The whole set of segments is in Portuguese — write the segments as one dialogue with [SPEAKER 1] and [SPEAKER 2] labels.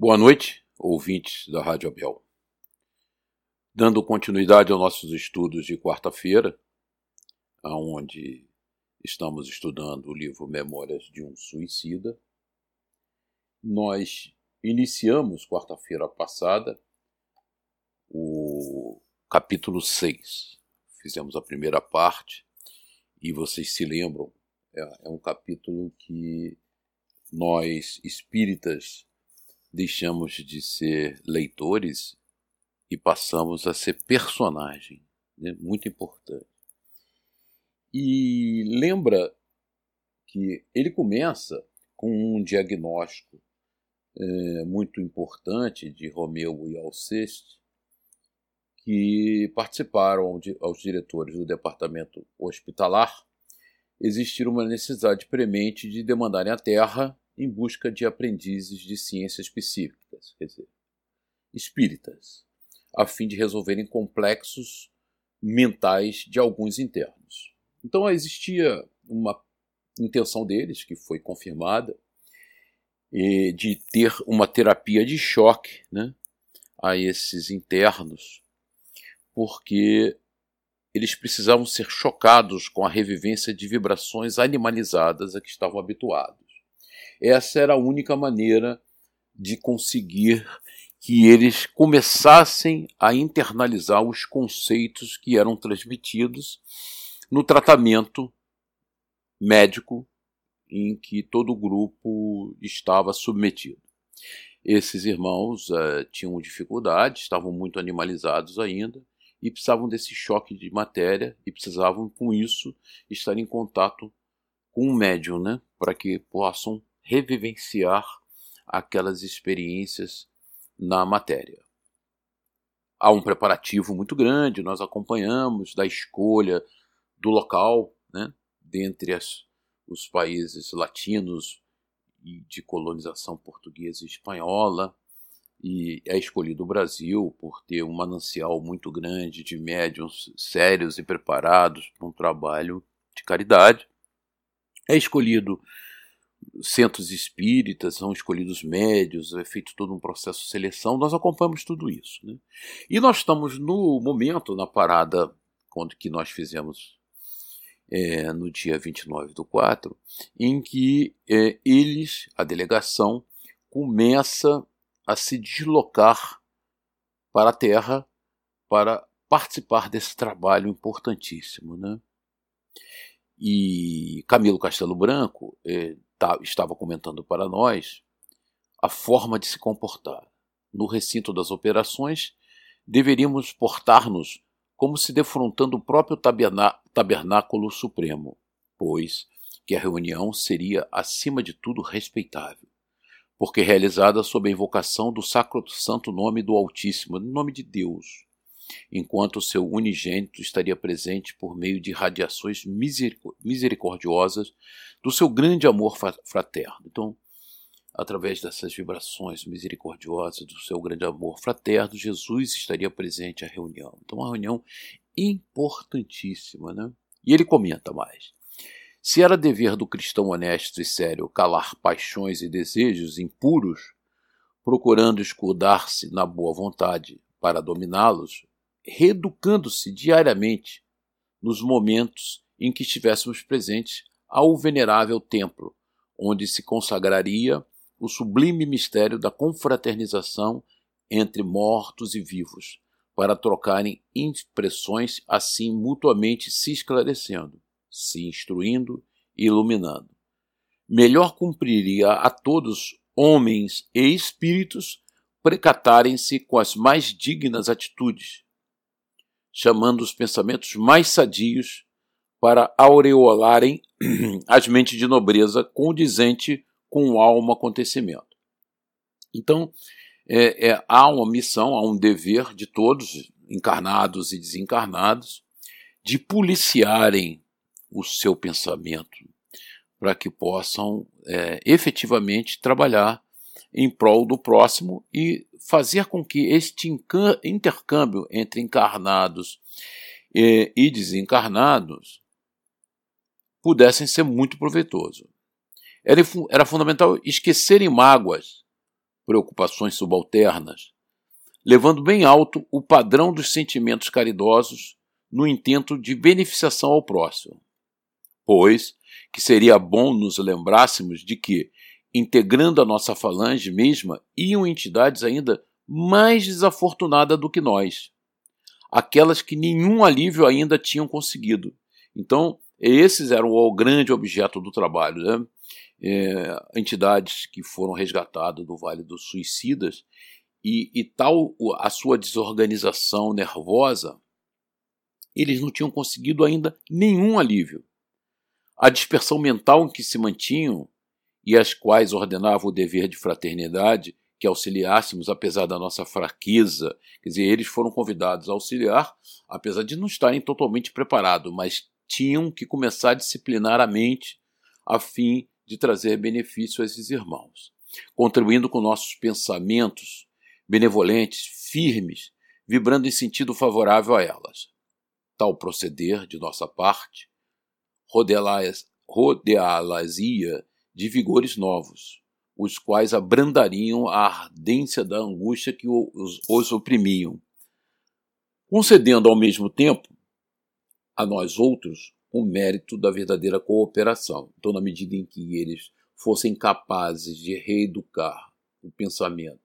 [SPEAKER 1] Boa noite, ouvintes da Rádio Abel. Dando continuidade aos nossos estudos de quarta-feira, aonde estamos estudando o livro Memórias de um Suicida, nós iniciamos quarta-feira passada o capítulo 6. Fizemos a primeira parte e vocês se lembram, é, é um capítulo que nós espíritas deixamos de ser leitores e passamos a ser personagem, né? muito importante. E lembra que ele começa com um diagnóstico é, muito importante de Romeu e Alceste, que participaram aos diretores do departamento hospitalar, existir uma necessidade premente de demandarem a terra em busca de aprendizes de ciências psíquicas, quer dizer, espíritas, a fim de resolverem complexos mentais de alguns internos. Então existia uma intenção deles, que foi confirmada, de ter uma terapia de choque né, a esses internos, porque eles precisavam ser chocados com a revivência de vibrações animalizadas a que estavam habituados. Essa era a única maneira de conseguir que eles começassem a internalizar os conceitos que eram transmitidos no tratamento médico em que todo o grupo estava submetido. Esses irmãos uh, tinham dificuldade, estavam muito animalizados ainda e precisavam desse choque de matéria e precisavam, com isso, estar em contato com o médium, né, para que possam revivenciar aquelas experiências na matéria. Há um preparativo muito grande, nós acompanhamos da escolha do local, né, dentre as, os países latinos e de colonização portuguesa e espanhola, e é escolhido o Brasil por ter um manancial muito grande de médiums sérios e preparados para um trabalho de caridade. É escolhido centros espíritas, são escolhidos médios, é feito todo um processo de seleção, nós acompanhamos tudo isso. Né? E nós estamos no momento, na parada quando que nós fizemos é, no dia 29 do 4, em que é, eles, a delegação, começa a se deslocar para a Terra para participar desse trabalho importantíssimo. Né? E Camilo Castelo Branco é, estava comentando para nós a forma de se comportar. No recinto das operações, deveríamos portar-nos como se defrontando o próprio tabernáculo supremo, pois que a reunião seria, acima de tudo, respeitável, porque realizada sob a invocação do sacro santo nome do Altíssimo, nome de Deus, enquanto o seu unigênito estaria presente por meio de radiações misericordiosas do seu grande amor fraterno. Então, através dessas vibrações misericordiosas do seu grande amor fraterno, Jesus estaria presente à reunião. Então, uma reunião importantíssima, né? E ele comenta mais. Se era dever do cristão honesto e sério calar paixões e desejos impuros, procurando escudar-se na boa vontade para dominá-los, reeducando-se diariamente nos momentos em que estivéssemos presentes ao venerável templo, onde se consagraria o sublime mistério da confraternização entre mortos e vivos, para trocarem impressões assim mutuamente se esclarecendo, se instruindo e iluminando. Melhor cumpriria a todos, homens e espíritos, precatarem-se com as mais dignas atitudes, chamando os pensamentos mais sadios para aureolarem as mentes de nobreza condizente com o almo acontecimento. Então, é, é, há uma missão, há um dever de todos, encarnados e desencarnados, de policiarem o seu pensamento para que possam é, efetivamente trabalhar em prol do próximo e fazer com que este intercâmbio entre encarnados e, e desencarnados pudessem ser muito proveitoso. Era, era fundamental esquecerem mágoas, preocupações subalternas, levando bem alto o padrão dos sentimentos caridosos no intento de beneficiação ao próximo. Pois que seria bom nos lembrássemos de que, integrando a nossa falange mesma, iam entidades ainda mais desafortunadas do que nós, aquelas que nenhum alívio ainda tinham conseguido. Então, esses eram o grande objeto do trabalho. Né? É, entidades que foram resgatadas do Vale dos Suicidas e, e tal a sua desorganização nervosa, eles não tinham conseguido ainda nenhum alívio. A dispersão mental em que se mantinham e as quais ordenava o dever de fraternidade que auxiliássemos, apesar da nossa fraqueza. Quer dizer, eles foram convidados a auxiliar, apesar de não estarem totalmente preparados, mas tinham que começar a disciplinar a mente a fim de trazer benefício a esses irmãos, contribuindo com nossos pensamentos benevolentes, firmes, vibrando em sentido favorável a elas. Tal proceder, de nossa parte, rodeá-las-ia de vigores novos, os quais abrandariam a ardência da angústia que os, os oprimiam, concedendo ao mesmo tempo a nós outros o mérito da verdadeira cooperação. Então, na medida em que eles fossem capazes de reeducar o pensamento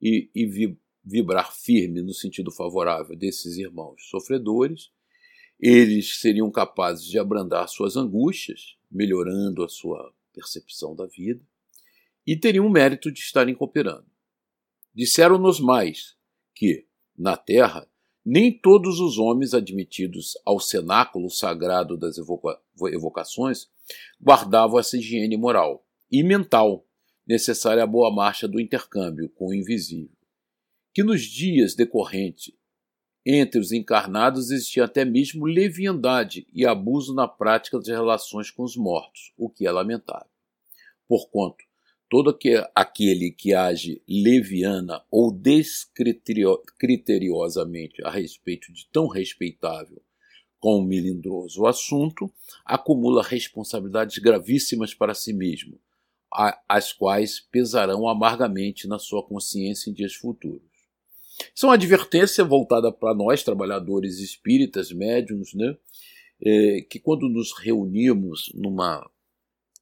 [SPEAKER 1] e, e vibrar firme no sentido favorável desses irmãos sofredores, eles seriam capazes de abrandar suas angústias, melhorando a sua percepção da vida, e teriam o mérito de estarem cooperando. Disseram-nos mais que, na terra, nem todos os homens admitidos ao cenáculo sagrado das evoca evocações guardavam essa higiene moral e mental necessária à boa marcha do intercâmbio com o invisível. Que nos dias decorrentes entre os encarnados existia até mesmo leviandade e abuso na prática das relações com os mortos, o que é lamentável. Porquanto, todo aquele que age leviana ou descriteriosamente a respeito de tão respeitável como melindroso assunto, acumula responsabilidades gravíssimas para si mesmo, as quais pesarão amargamente na sua consciência em dias futuros. Isso é uma advertência voltada para nós, trabalhadores espíritas, médiums, né? É, que quando nos reunimos numa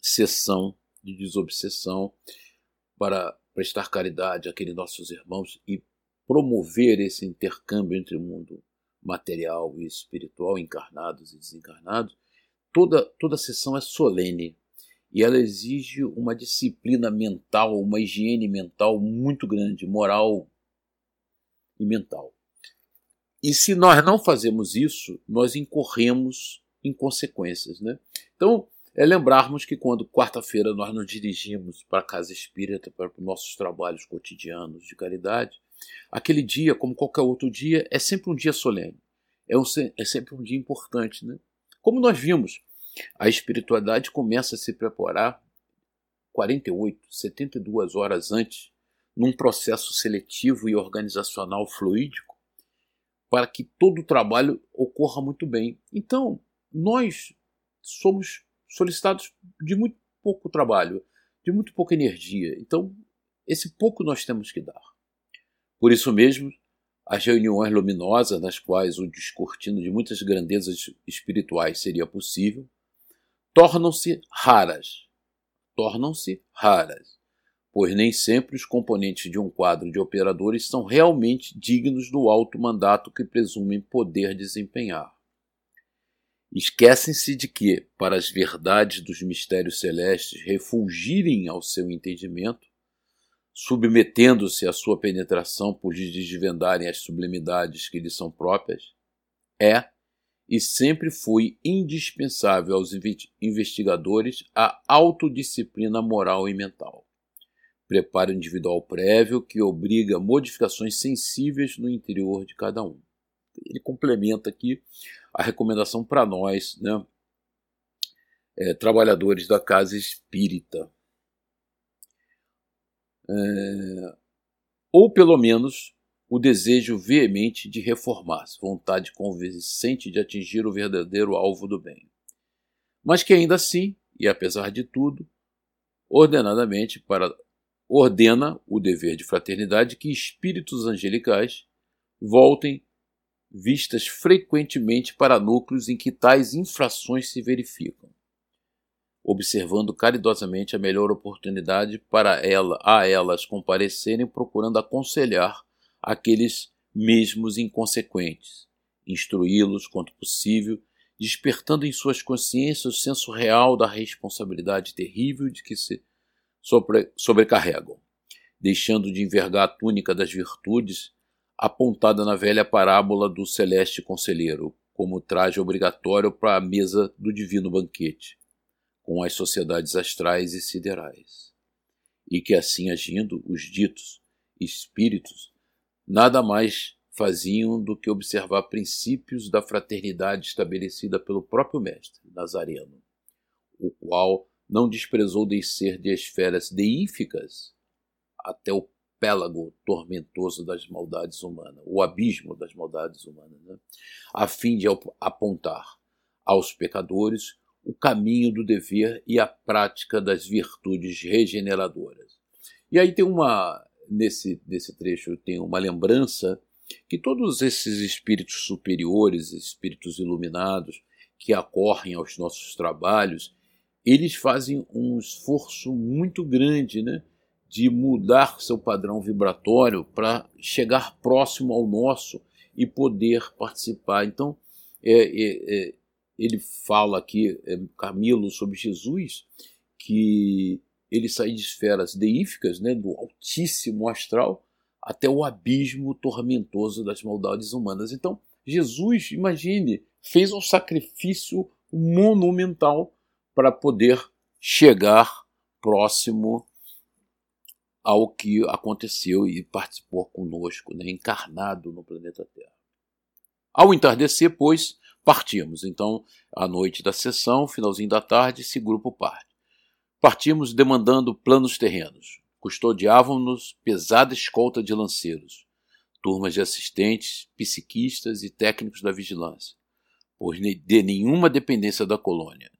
[SPEAKER 1] sessão de desobsessão para prestar caridade àqueles nossos irmãos e promover esse intercâmbio entre o mundo material e espiritual, encarnados e desencarnados, toda, toda sessão é solene e ela exige uma disciplina mental, uma higiene mental muito grande, moral e mental. E se nós não fazemos isso, nós incorremos em consequências. Né? Então, é lembrarmos que quando quarta-feira nós nos dirigimos para a casa espírita, para os nossos trabalhos cotidianos de caridade, aquele dia, como qualquer outro dia, é sempre um dia solene. É, um, é sempre um dia importante. Né? Como nós vimos, a espiritualidade começa a se preparar 48, 72 horas antes num processo seletivo e organizacional fluídico para que todo o trabalho ocorra muito bem. Então, nós somos solicitados de muito pouco trabalho, de muito pouca energia. Então, esse pouco nós temos que dar. Por isso mesmo, as reuniões luminosas, nas quais o descortino de muitas grandezas espirituais seria possível, tornam-se raras. Tornam-se raras pois nem sempre os componentes de um quadro de operadores são realmente dignos do alto mandato que presumem poder desempenhar. Esquecem-se de que, para as verdades dos mistérios celestes refulgirem ao seu entendimento, submetendo-se à sua penetração por lhes desvendarem as sublimidades que lhes são próprias, é e sempre foi indispensável aos investigadores a autodisciplina moral e mental preparo individual prévio que obriga modificações sensíveis no interior de cada um. Ele complementa aqui a recomendação para nós, né, é, trabalhadores da casa espírita. É, ou pelo menos o desejo veemente de reformar-se, vontade convincente de atingir o verdadeiro alvo do bem. Mas que ainda assim, e apesar de tudo, ordenadamente para ordena o dever de fraternidade que espíritos angelicais voltem vistas frequentemente para núcleos em que tais infrações se verificam, observando caridosamente a melhor oportunidade para ela, a elas comparecerem, procurando aconselhar aqueles mesmos inconsequentes, instruí-los quanto possível, despertando em suas consciências o senso real da responsabilidade terrível de que se sobre, sobrecarregam, deixando de envergar a túnica das virtudes apontada na velha parábola do celeste conselheiro, como traje obrigatório para a mesa do divino banquete, com as sociedades astrais e siderais. E que assim agindo, os ditos espíritos nada mais faziam do que observar princípios da fraternidade estabelecida pelo próprio Mestre Nazareno, o qual não desprezou descer de esferas deíficas até o pélago tormentoso das maldades humanas, o abismo das maldades humanas, né? a fim de apontar aos pecadores o caminho do dever e a prática das virtudes regeneradoras. E aí tem uma nesse nesse trecho tem uma lembrança que todos esses espíritos superiores, espíritos iluminados que acorrem aos nossos trabalhos, eles fazem um esforço muito grande, né? De mudar seu padrão vibratório para chegar próximo ao nosso e poder participar. Então, é, é, é, ele fala aqui, é, Camilo, sobre Jesus, que ele sai de esferas deíficas, né, do altíssimo astral, até o abismo tormentoso das maldades humanas. Então, Jesus, imagine, fez um sacrifício monumental para poder chegar próximo ao que aconteceu e participou conosco, né, encarnado no planeta Terra. Ao entardecer, pois, partimos. Então, à noite da sessão, finalzinho da tarde, esse grupo parte. Partimos demandando planos terrenos. Custodiavam-nos pesada escolta de lanceiros, turmas de assistentes, psiquistas e técnicos da vigilância, pois de nenhuma dependência da colônia,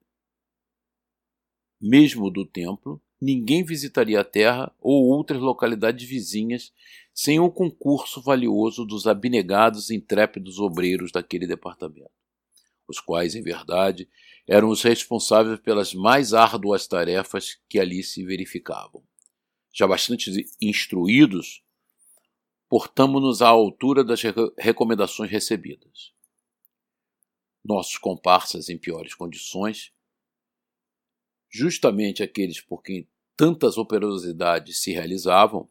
[SPEAKER 1] mesmo do templo, ninguém visitaria a terra ou outras localidades vizinhas sem o concurso valioso dos abnegados e intrépidos obreiros daquele departamento, os quais, em verdade, eram os responsáveis pelas mais árduas tarefas que ali se verificavam. Já bastante instruídos, portamos-nos à altura das recomendações recebidas. Nossos comparsas em piores condições justamente aqueles por quem tantas operosidades se realizavam,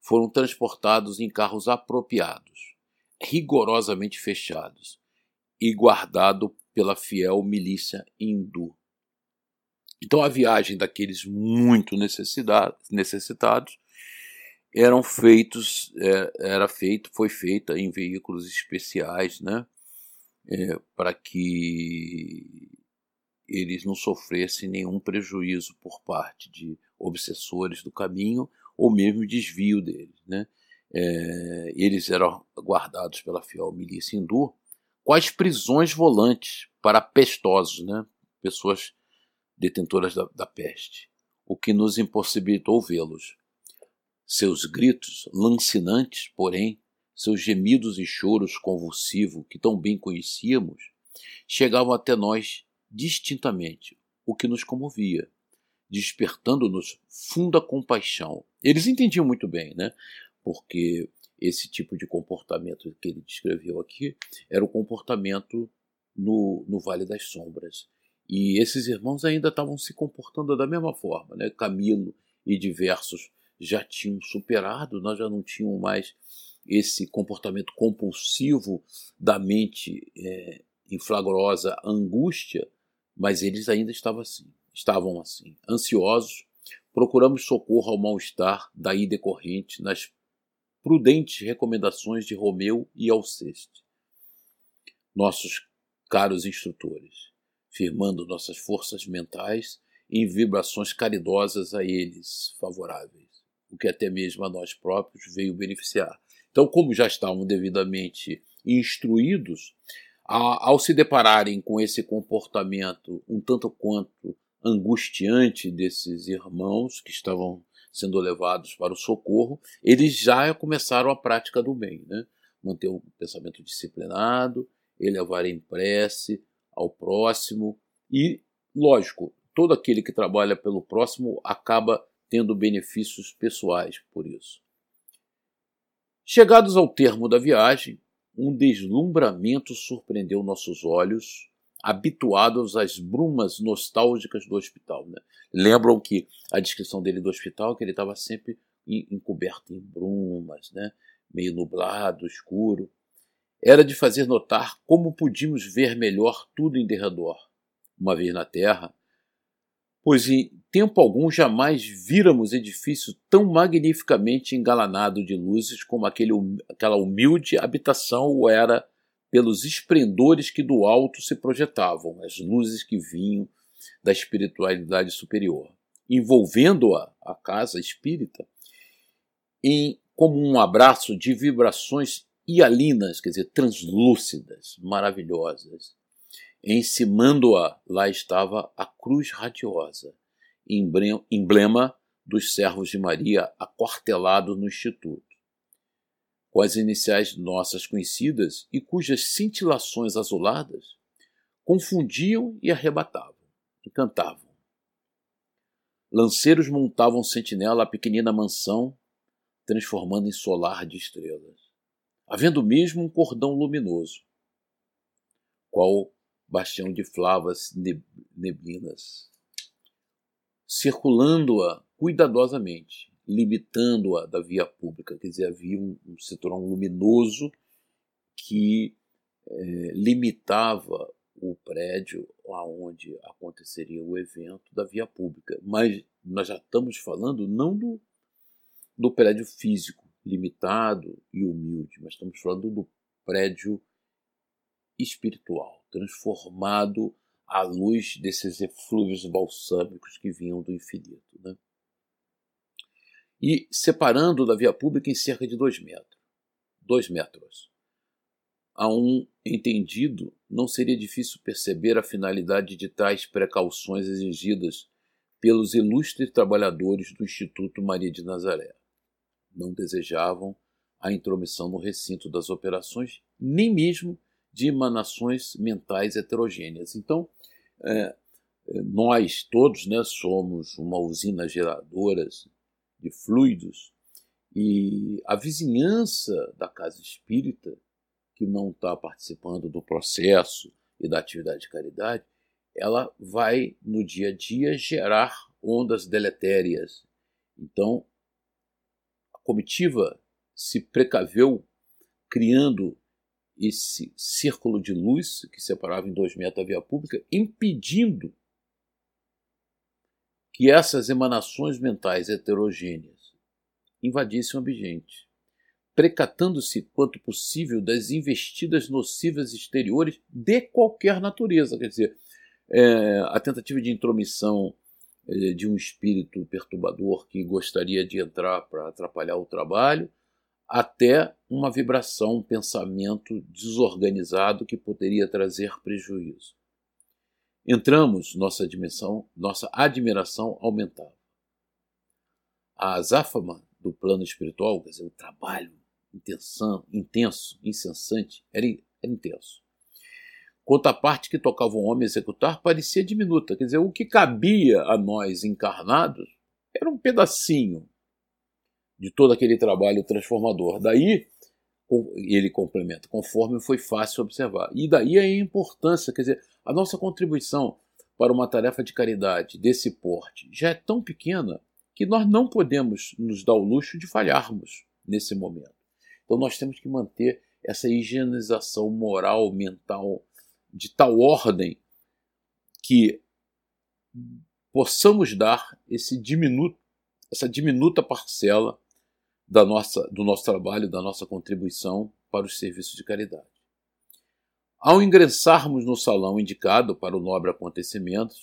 [SPEAKER 1] foram transportados em carros apropriados, rigorosamente fechados e guardado pela fiel milícia hindu. Então a viagem daqueles muito necessitados eram feitos é, era feito foi feita em veículos especiais, né, é, para que eles não sofressem nenhum prejuízo por parte de obsessores do caminho ou mesmo desvio deles. Né? É, eles eram guardados pela fiel milícia hindu quais prisões volantes para pestosos, né? pessoas detentoras da, da peste, o que nos impossibilitou vê-los. Seus gritos, lancinantes, porém, seus gemidos e choros convulsivos, que tão bem conhecíamos, chegavam até nós distintamente, o que nos comovia, despertando-nos funda compaixão. Eles entendiam muito bem, né? Porque esse tipo de comportamento que ele descreveu aqui era o comportamento no, no Vale das Sombras. E esses irmãos ainda estavam se comportando da mesma forma, né? Camilo e diversos já tinham superado, nós já não tínhamos mais esse comportamento compulsivo da mente é, em flagrosa angústia, mas eles ainda estavam assim, estavam assim, ansiosos. Procuramos socorro ao mal-estar daí decorrente nas prudentes recomendações de Romeu e Alceste. Nossos caros instrutores, firmando nossas forças mentais em vibrações caridosas a eles favoráveis, o que até mesmo a nós próprios veio beneficiar. Então, como já estavam devidamente instruídos, ao se depararem com esse comportamento um tanto quanto angustiante desses irmãos que estavam sendo levados para o socorro, eles já começaram a prática do bem, né? manter um pensamento disciplinado, elevar em prece ao próximo e, lógico, todo aquele que trabalha pelo próximo acaba tendo benefícios pessoais por isso. Chegados ao termo da viagem, um deslumbramento surpreendeu nossos olhos, habituados às brumas nostálgicas do hospital. Né? Lembram que a descrição dele do hospital que ele estava sempre encoberto em brumas, né? meio nublado, escuro. Era de fazer notar como podíamos ver melhor tudo em derredor. Uma vez na terra, pois em tempo algum jamais víramos edifício tão magnificamente engalanado de luzes como aquele, aquela humilde habitação o era pelos esplendores que do alto se projetavam, as luzes que vinham da espiritualidade superior, envolvendo-a, a casa espírita, em como um abraço de vibrações hialinas, quer dizer, translúcidas, maravilhosas, Encimando-a, lá estava a cruz radiosa, emblema dos servos de Maria aquartelado no Instituto. Com as iniciais nossas conhecidas e cujas cintilações azuladas confundiam e arrebatavam, encantavam. Lanceiros montavam sentinela a pequenina mansão, transformando em solar de estrelas, havendo mesmo um cordão luminoso, qual bastião de flavas neblinas, circulando-a cuidadosamente, limitando-a da via pública. Quer dizer, havia um, um cinturão luminoso que é, limitava o prédio aonde aconteceria o evento da via pública. Mas nós já estamos falando não do, do prédio físico limitado e humilde, mas estamos falando do prédio espiritual, transformado à luz desses eflúvios balsâmicos que vinham do infinito. Né? E separando da via pública em cerca de dois metros. Dois metros. A um entendido, não seria difícil perceber a finalidade de tais precauções exigidas pelos ilustres trabalhadores do Instituto Maria de Nazaré. Não desejavam a intromissão no recinto das operações, nem mesmo de emanações mentais heterogêneas. Então, é, é, nós todos né, somos uma usina geradora de fluidos e a vizinhança da casa espírita, que não está participando do processo e da atividade de caridade, ela vai no dia a dia gerar ondas deletérias. Então, a comitiva se precaveu criando esse círculo de luz que separava em dois metros a via pública, impedindo que essas emanações mentais heterogêneas invadissem o ambiente, precatando-se quanto possível das investidas nocivas exteriores de qualquer natureza. Quer dizer, é, a tentativa de intromissão é, de um espírito perturbador que gostaria de entrar para atrapalhar o trabalho até uma vibração, um pensamento desorganizado que poderia trazer prejuízo. Entramos, nossa dimensão, nossa admiração aumentava. A azáfama do plano espiritual, quer dizer, o trabalho intenso, intenso incessante, era, era intenso. Quanto à parte que tocava o homem executar, parecia diminuta. Quer dizer, o que cabia a nós encarnados era um pedacinho de todo aquele trabalho transformador. Daí, ele complementa, conforme foi fácil observar. E daí a importância, quer dizer, a nossa contribuição para uma tarefa de caridade desse porte já é tão pequena que nós não podemos nos dar o luxo de falharmos nesse momento. Então nós temos que manter essa higienização moral, mental, de tal ordem que possamos dar esse diminuto, essa diminuta parcela da nossa, do nosso trabalho, da nossa contribuição para os serviços de caridade. Ao ingressarmos no salão indicado para o nobre acontecimento,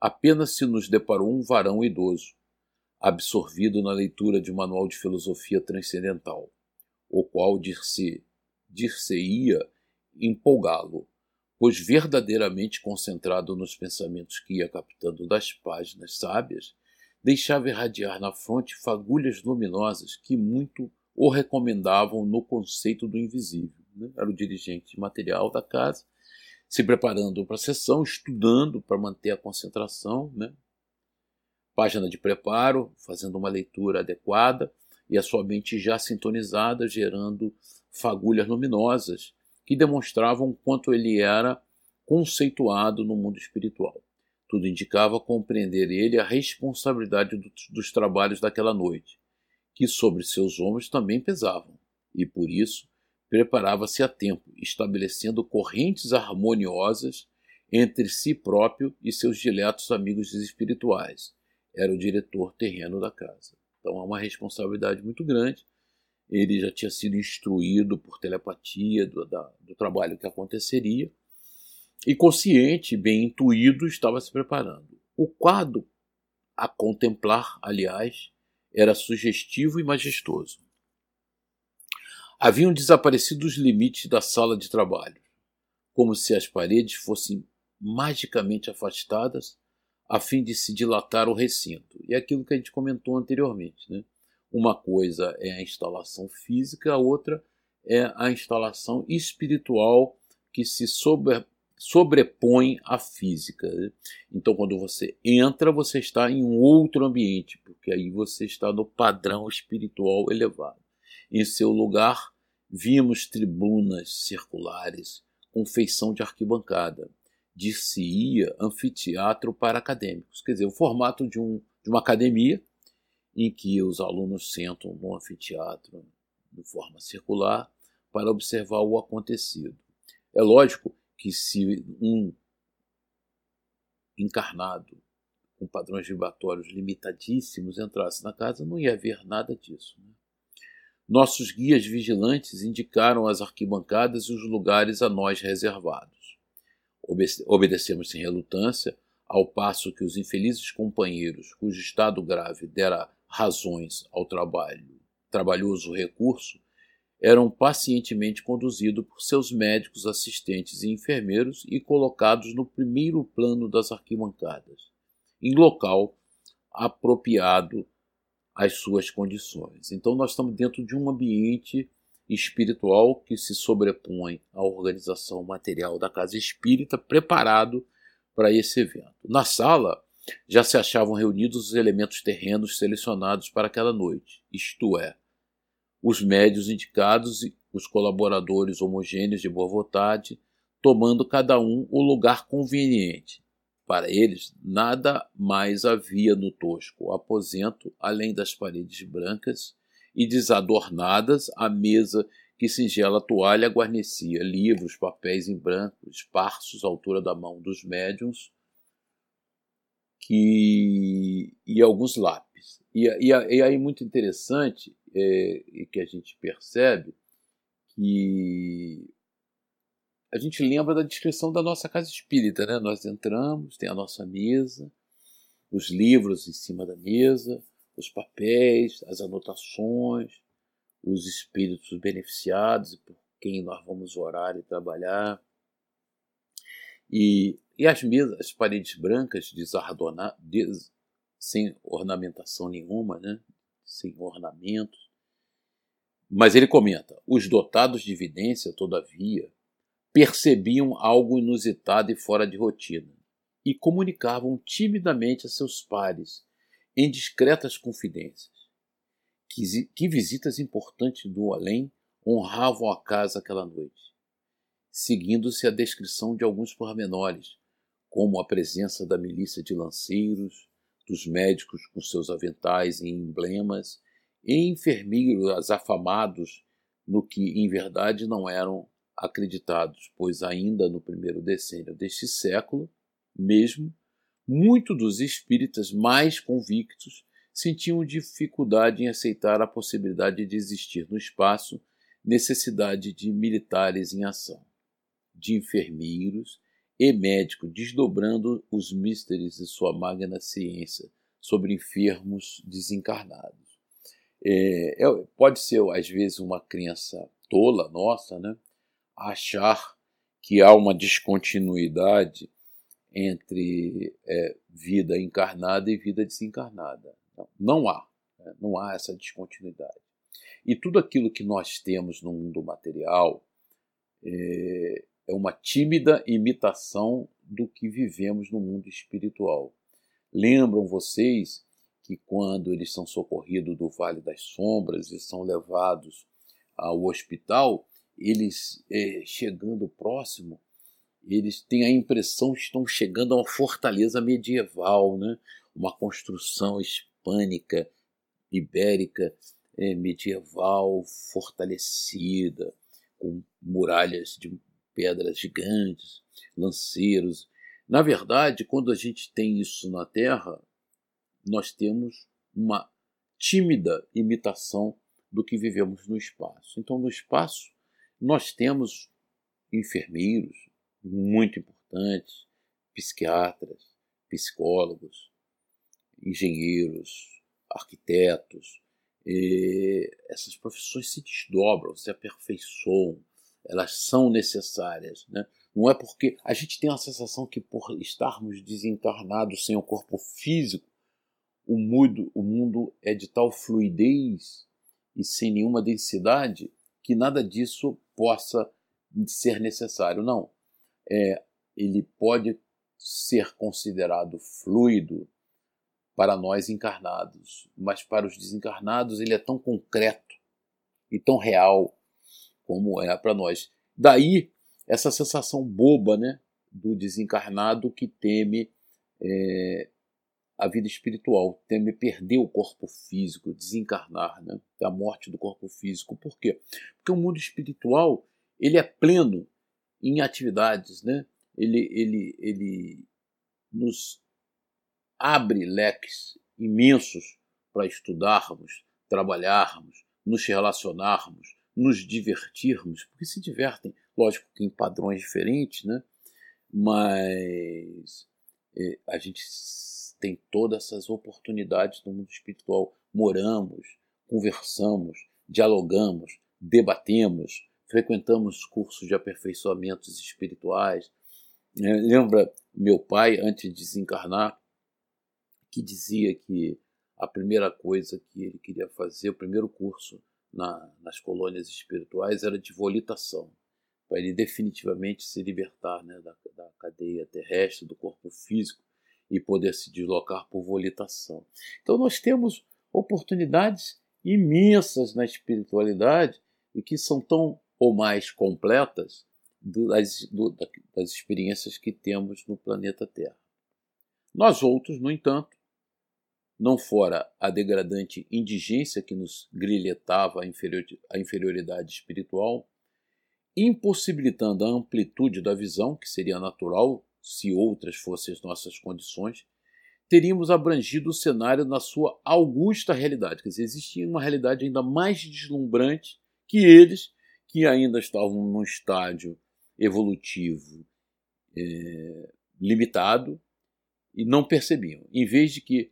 [SPEAKER 1] apenas se nos deparou um varão idoso, absorvido na leitura de um manual de filosofia transcendental, o qual dir-se dir-se-ia empolgá-lo, pois verdadeiramente concentrado nos pensamentos que ia captando das páginas sábias, deixava irradiar na fronte fagulhas luminosas que muito o recomendavam no conceito do invisível. Né? Era o dirigente material da casa, se preparando para a sessão, estudando para manter a concentração, né? página de preparo, fazendo uma leitura adequada e a sua mente já sintonizada, gerando fagulhas luminosas que demonstravam quanto ele era conceituado no mundo espiritual. Tudo indicava compreender ele a responsabilidade do, dos trabalhos daquela noite, que sobre seus ombros também pesavam, e por isso preparava-se a tempo, estabelecendo correntes harmoniosas entre si próprio e seus diletos amigos espirituais. Era o diretor terreno da casa. Então é uma responsabilidade muito grande. Ele já tinha sido instruído por telepatia do, da, do trabalho que aconteceria e consciente, bem intuído, estava se preparando. O quadro a contemplar, aliás, era sugestivo e majestoso. Haviam desaparecido os limites da sala de trabalho, como se as paredes fossem magicamente afastadas a fim de se dilatar o recinto. E é aquilo que a gente comentou anteriormente. Né? Uma coisa é a instalação física, a outra é a instalação espiritual que se sobre, sobrepõe à física. Então, quando você entra, você está em um outro ambiente, porque aí você está no padrão espiritual elevado. Em seu lugar, Vimos tribunas circulares com feição de arquibancada. Dir-se-ia anfiteatro para acadêmicos, quer dizer, o formato de, um, de uma academia em que os alunos sentam no anfiteatro de forma circular para observar o acontecido. É lógico que se um encarnado com padrões vibratórios limitadíssimos entrasse na casa, não ia haver nada disso. Né? Nossos guias vigilantes indicaram as arquibancadas e os lugares a nós reservados. Obedecemos sem relutância, ao passo que os infelizes companheiros, cujo estado grave dera razões ao trabalho, trabalhoso recurso, eram pacientemente conduzidos por seus médicos, assistentes e enfermeiros e colocados no primeiro plano das arquibancadas, em local apropriado as suas condições. Então, nós estamos dentro de um ambiente espiritual que se sobrepõe à organização material da casa espírita, preparado para esse evento. Na sala já se achavam reunidos os elementos terrenos selecionados para aquela noite, isto é, os médios indicados e os colaboradores homogêneos de boa vontade, tomando cada um o lugar conveniente, para eles, nada mais havia no tosco aposento, além das paredes brancas e desadornadas, a mesa que singela toalha guarnecia livros, papéis em branco, esparsos à altura da mão dos médiums, que e alguns lápis. E, e, e aí muito interessante é, que a gente percebe que a gente lembra da descrição da nossa casa espírita, né? Nós entramos, tem a nossa mesa, os livros em cima da mesa, os papéis, as anotações, os espíritos beneficiados por quem nós vamos orar e trabalhar. E, e as mesas, as paredes brancas, desardonadas, sem ornamentação nenhuma, né? Sem ornamentos. Mas ele comenta: os dotados de evidência, todavia, percebiam algo inusitado e fora de rotina e comunicavam timidamente a seus pares, em discretas confidências, que, que visitas importantes do além honravam a casa aquela noite, seguindo-se a descrição de alguns pormenores, como a presença da milícia de lanceiros, dos médicos com seus aventais e emblemas, e enfermeiros afamados no que em verdade não eram acreditados, pois ainda no primeiro decênio deste século, mesmo, muitos dos espíritas mais convictos sentiam dificuldade em aceitar a possibilidade de existir no espaço necessidade de militares em ação, de enfermeiros e médicos desdobrando os místeres de sua magna ciência sobre enfermos desencarnados. É, é, pode ser, às vezes, uma crença tola nossa, né? achar que há uma descontinuidade entre é, vida encarnada e vida desencarnada. Não, não há. Né? Não há essa descontinuidade. E tudo aquilo que nós temos no mundo material é, é uma tímida imitação do que vivemos no mundo espiritual. Lembram vocês que quando eles são socorridos do Vale das Sombras e são levados ao hospital, eles é, chegando próximo, eles têm a impressão que estão chegando a uma fortaleza medieval, né? uma construção hispânica, ibérica, é, medieval, fortalecida, com muralhas de pedras gigantes, lanceiros. Na verdade, quando a gente tem isso na Terra, nós temos uma tímida imitação do que vivemos no espaço. Então, no espaço, nós temos enfermeiros muito importantes, psiquiatras, psicólogos, engenheiros, arquitetos. essas profissões se desdobram, se aperfeiçoam, elas são necessárias. Né? Não é porque a gente tem a sensação que por estarmos desencarnados sem o corpo físico, o mundo, o mundo é de tal fluidez e sem nenhuma densidade que nada disso possa ser necessário. Não. É, ele pode ser considerado fluido para nós encarnados, mas para os desencarnados ele é tão concreto e tão real como é para nós. Daí essa sensação boba né, do desencarnado que teme é, a vida espiritual, teme perder o corpo físico, desencarnar, né? a morte do corpo físico. Por quê? Porque o mundo espiritual ele é pleno em atividades, né? ele, ele, ele nos abre leques imensos para estudarmos, trabalharmos, nos relacionarmos, nos divertirmos, porque se divertem, lógico que em padrões diferentes, né? mas é, a gente tem todas essas oportunidades no mundo espiritual. Moramos, conversamos, dialogamos, debatemos, frequentamos cursos de aperfeiçoamentos espirituais. É, lembra meu pai, antes de desencarnar, que dizia que a primeira coisa que ele queria fazer, o primeiro curso na, nas colônias espirituais, era de volitação, para ele definitivamente se libertar né, da, da cadeia terrestre, do corpo físico e poder se deslocar por volitação. Então nós temos oportunidades imensas na espiritualidade e que são tão ou mais completas das, das experiências que temos no planeta Terra. Nós outros, no entanto, não fora a degradante indigência que nos grilhetava a inferioridade espiritual, impossibilitando a amplitude da visão, que seria natural se outras fossem as nossas condições, teríamos abrangido o cenário na sua augusta realidade. Quer dizer, existia uma realidade ainda mais deslumbrante que eles, que ainda estavam num estágio evolutivo é, limitado e não percebiam. Em vez de que,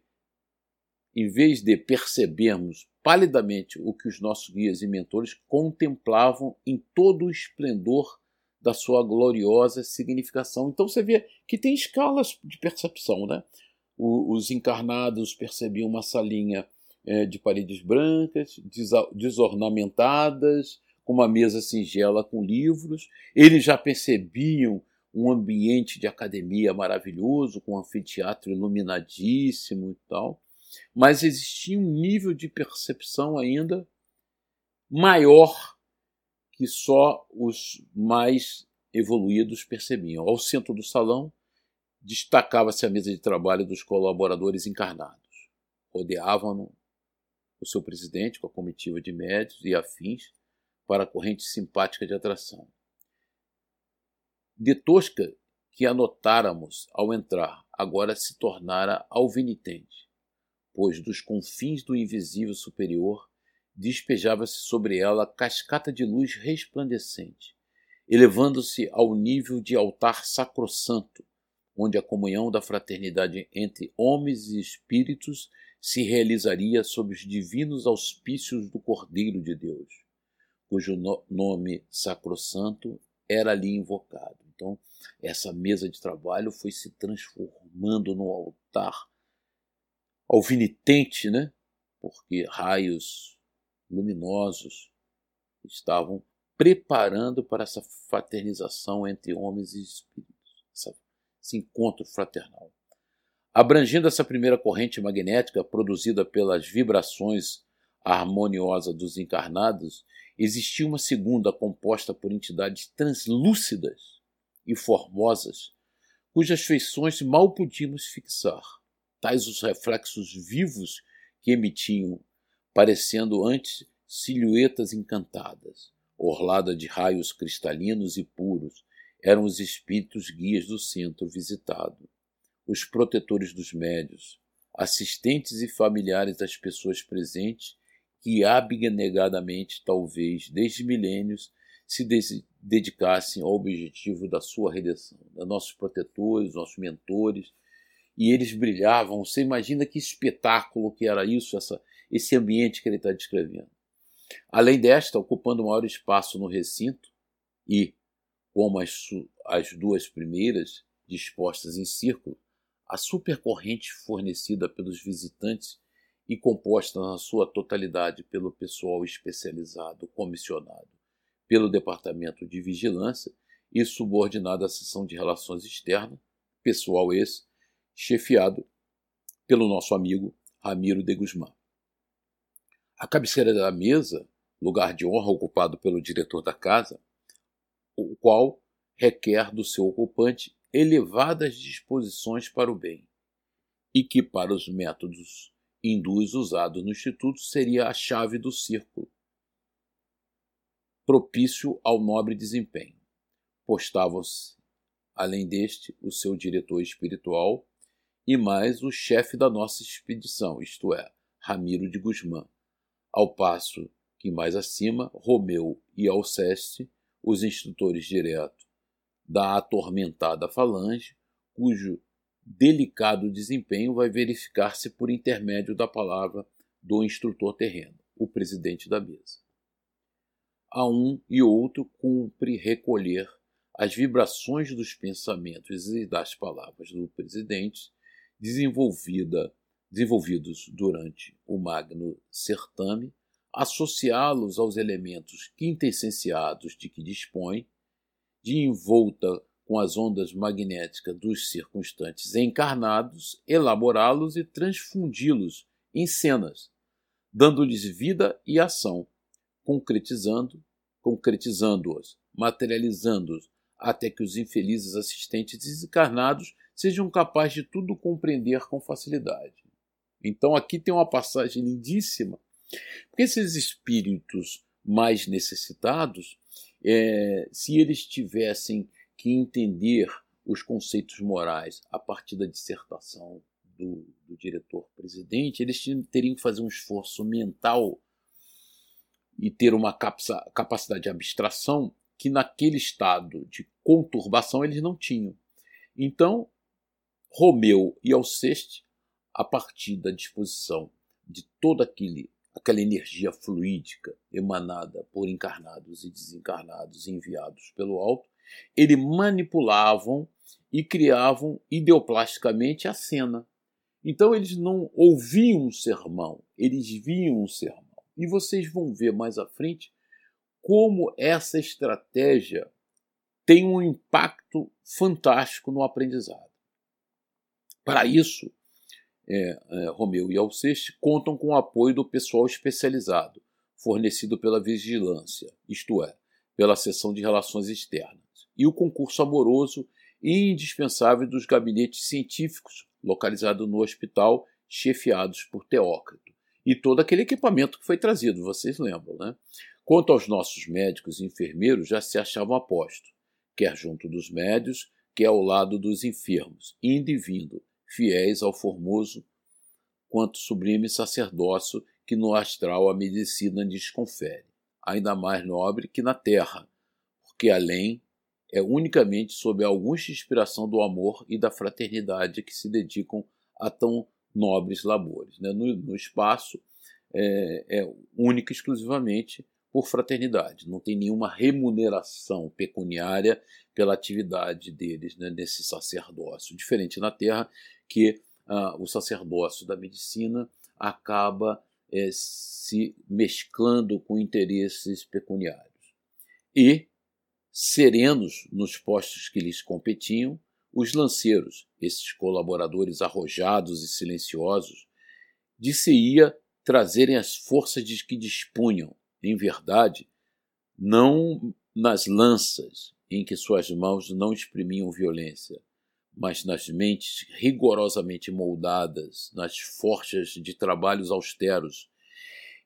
[SPEAKER 1] em vez de percebermos palidamente o que os nossos guias e mentores contemplavam em todo o esplendor da sua gloriosa significação. Então você vê que tem escalas de percepção, né? os encarnados percebiam uma salinha é, de paredes brancas, desornamentadas, com uma mesa singela com livros. Eles já percebiam um ambiente de academia maravilhoso, com um anfiteatro iluminadíssimo e tal. Mas existia um nível de percepção ainda maior que só os mais evoluídos percebiam. Ao centro do salão destacava-se a mesa de trabalho dos colaboradores encarnados. Rodeavam o seu presidente com a comitiva de médios e afins para a corrente simpática de atração. De tosca que anotáramos ao entrar, agora se tornara alvinitente, pois dos confins do invisível superior despejava-se sobre ela cascata de luz resplandecente, elevando-se ao nível de altar sacrossanto, onde a comunhão da fraternidade entre homens e espíritos se realizaria sob os divinos auspícios do Cordeiro de Deus, cujo no nome sacrossanto era ali invocado. Então, essa mesa de trabalho foi se transformando no altar alvinitente, né? Porque raios luminosos estavam preparando para essa fraternização entre homens e espíritos, esse encontro fraternal. Abrangendo essa primeira corrente magnética produzida pelas vibrações harmoniosas dos encarnados, existia uma segunda composta por entidades translúcidas e formosas, cujas feições mal podíamos fixar, tais os reflexos vivos que emitiam, parecendo antes silhuetas encantadas, orlada de raios cristalinos e puros, eram os espíritos guias do centro visitado. Os protetores dos médios, assistentes e familiares das pessoas presentes que abnegadamente, talvez desde milênios, se dedicassem ao objetivo da sua redenção, nossos protetores, nossos mentores, e eles brilhavam. Você imagina que espetáculo que era isso, essa, esse ambiente que ele está descrevendo. Além desta, ocupando maior espaço no recinto e, como as, as duas primeiras, dispostas em círculo, a supercorrente fornecida pelos visitantes e composta na sua totalidade pelo pessoal especializado comissionado pelo Departamento de Vigilância e subordinado à seção de Relações Externas, pessoal esse chefiado pelo nosso amigo Ramiro de Guzmán. A cabeceira da mesa, lugar de honra ocupado pelo diretor da casa, o qual requer do seu ocupante elevadas disposições para o bem, e que, para os métodos hindus usados no Instituto, seria a chave do círculo, propício ao nobre desempenho. Postavam-se, além deste, o seu diretor espiritual e mais o chefe da nossa expedição, isto é, Ramiro de Guzmán, ao passo que mais acima, Romeu e Alceste, os instrutores diretos da atormentada falange, cujo delicado desempenho vai verificar-se por intermédio da palavra do instrutor terreno, o presidente da mesa. A um e outro cumpre recolher as vibrações dos pensamentos e das palavras do presidente, desenvolvida, desenvolvidos durante o magno certame, associá-los aos elementos quintessenciados de que dispõe de envolta com as ondas magnéticas dos circunstantes encarnados, elaborá-los e transfundi-los em cenas, dando-lhes vida e ação, concretizando, concretizando-os, materializando-os, até que os infelizes assistentes desencarnados sejam capazes de tudo compreender com facilidade. Então aqui tem uma passagem lindíssima, porque esses espíritos mais necessitados é, se eles tivessem que entender os conceitos morais a partir da dissertação do, do diretor-presidente, eles teriam que fazer um esforço mental e ter uma capacidade de abstração que naquele estado de conturbação eles não tinham. Então, Romeu e Alceste, a partir da disposição de todo aquele aquela energia fluídica emanada por encarnados e desencarnados enviados pelo alto, eles manipulavam e criavam ideoplasticamente a cena. Então eles não ouviam um sermão, eles viam um sermão. E vocês vão ver mais à frente como essa estratégia tem um impacto fantástico no aprendizado. Para isso, é, é, Romeu e Alceste contam com o apoio do pessoal especializado, fornecido pela vigilância, isto é, pela seção de relações externas, e o concurso amoroso e indispensável dos gabinetes científicos localizados no hospital, chefiados por Teócrito, e todo aquele equipamento que foi trazido, vocês lembram, né? Quanto aos nossos médicos e enfermeiros, já se achavam apostos, quer junto dos médios, quer ao lado dos enfermos, indo e vindo, fiéis ao formoso quanto sublime sacerdócio que no astral a medicina lhes confere, ainda mais nobre que na terra, porque além é unicamente sob a augusta inspiração do amor e da fraternidade que se dedicam a tão nobres labores. Né? No, no, espaço é, é única e exclusivamente por fraternidade, não tem nenhuma remuneração pecuniária pela atividade deles né, nesse sacerdócio. Diferente na Terra, que ah, o sacerdócio da medicina acaba é, se mesclando com interesses pecuniários. E, serenos nos postos que lhes competiam, os lanceiros, esses colaboradores arrojados e silenciosos, disse-ia trazerem as forças de que dispunham, em verdade, não nas lanças em que suas mãos não exprimiam violência, mas nas mentes rigorosamente moldadas, nas forjas de trabalhos austeros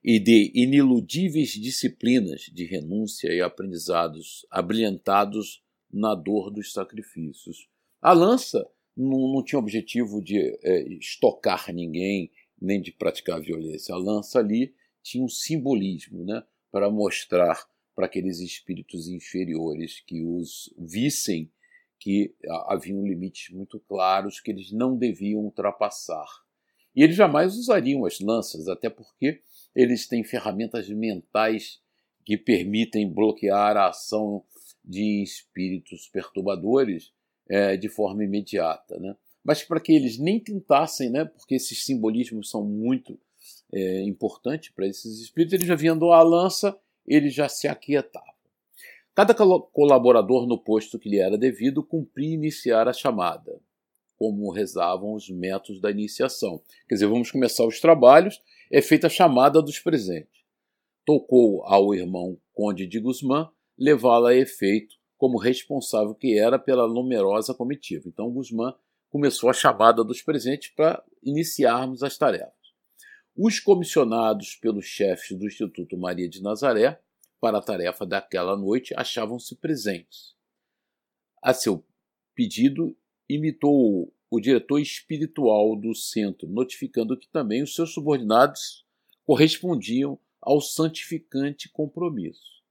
[SPEAKER 1] e de iniludíveis disciplinas de renúncia e aprendizados abrilhantados na dor dos sacrifícios. A lança não, não tinha objetivo de é, estocar ninguém, nem de praticar violência. A lança ali tinha um simbolismo né, para mostrar para aqueles espíritos inferiores que os vissem que haviam limites muito claros que eles não deviam ultrapassar. E eles jamais usariam as lanças, até porque eles têm ferramentas mentais que permitem bloquear a ação de espíritos perturbadores é, de forma imediata. Né? Mas para que eles nem tentassem, né, porque esses simbolismos são muito é, importantes para esses espíritos, eles já vindo a lança, eles já se aquietavam. Cada colaborador no posto que lhe era devido cumpria iniciar a chamada, como rezavam os métodos da iniciação. Quer dizer, vamos começar os trabalhos, é feita a chamada dos presentes. Tocou ao irmão Conde de Guzmán levá-la a efeito como responsável que era pela numerosa comitiva. Então, Guzmán começou a chamada dos presentes para iniciarmos as tarefas. Os comissionados pelos chefes do Instituto Maria de Nazaré para a tarefa daquela noite achavam-se presentes. A seu pedido, imitou o diretor espiritual do centro, notificando que também os seus subordinados correspondiam ao santificante compromisso.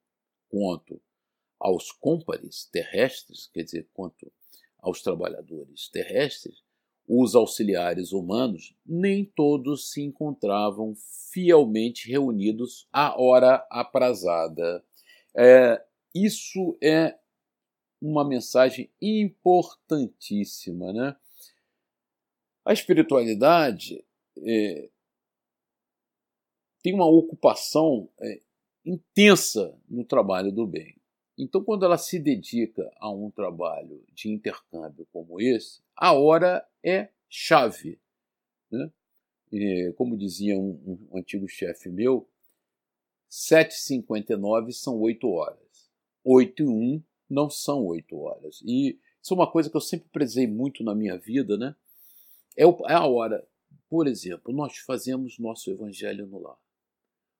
[SPEAKER 1] Quanto aos cômpares terrestres, quer dizer, quanto aos trabalhadores terrestres, os auxiliares humanos, nem todos se encontravam fielmente reunidos à hora aprazada. É, isso é uma mensagem importantíssima. Né? A espiritualidade é, tem uma ocupação é, intensa no trabalho do bem. Então, quando ela se dedica a um trabalho de intercâmbio como esse, a hora é chave. Né? E, como dizia um, um antigo chefe meu, 7h59 são 8 horas. 8 e 1 não são 8 horas. E isso é uma coisa que eu sempre prezei muito na minha vida, né? É, é a hora. Por exemplo, nós fazemos nosso evangelho no lar.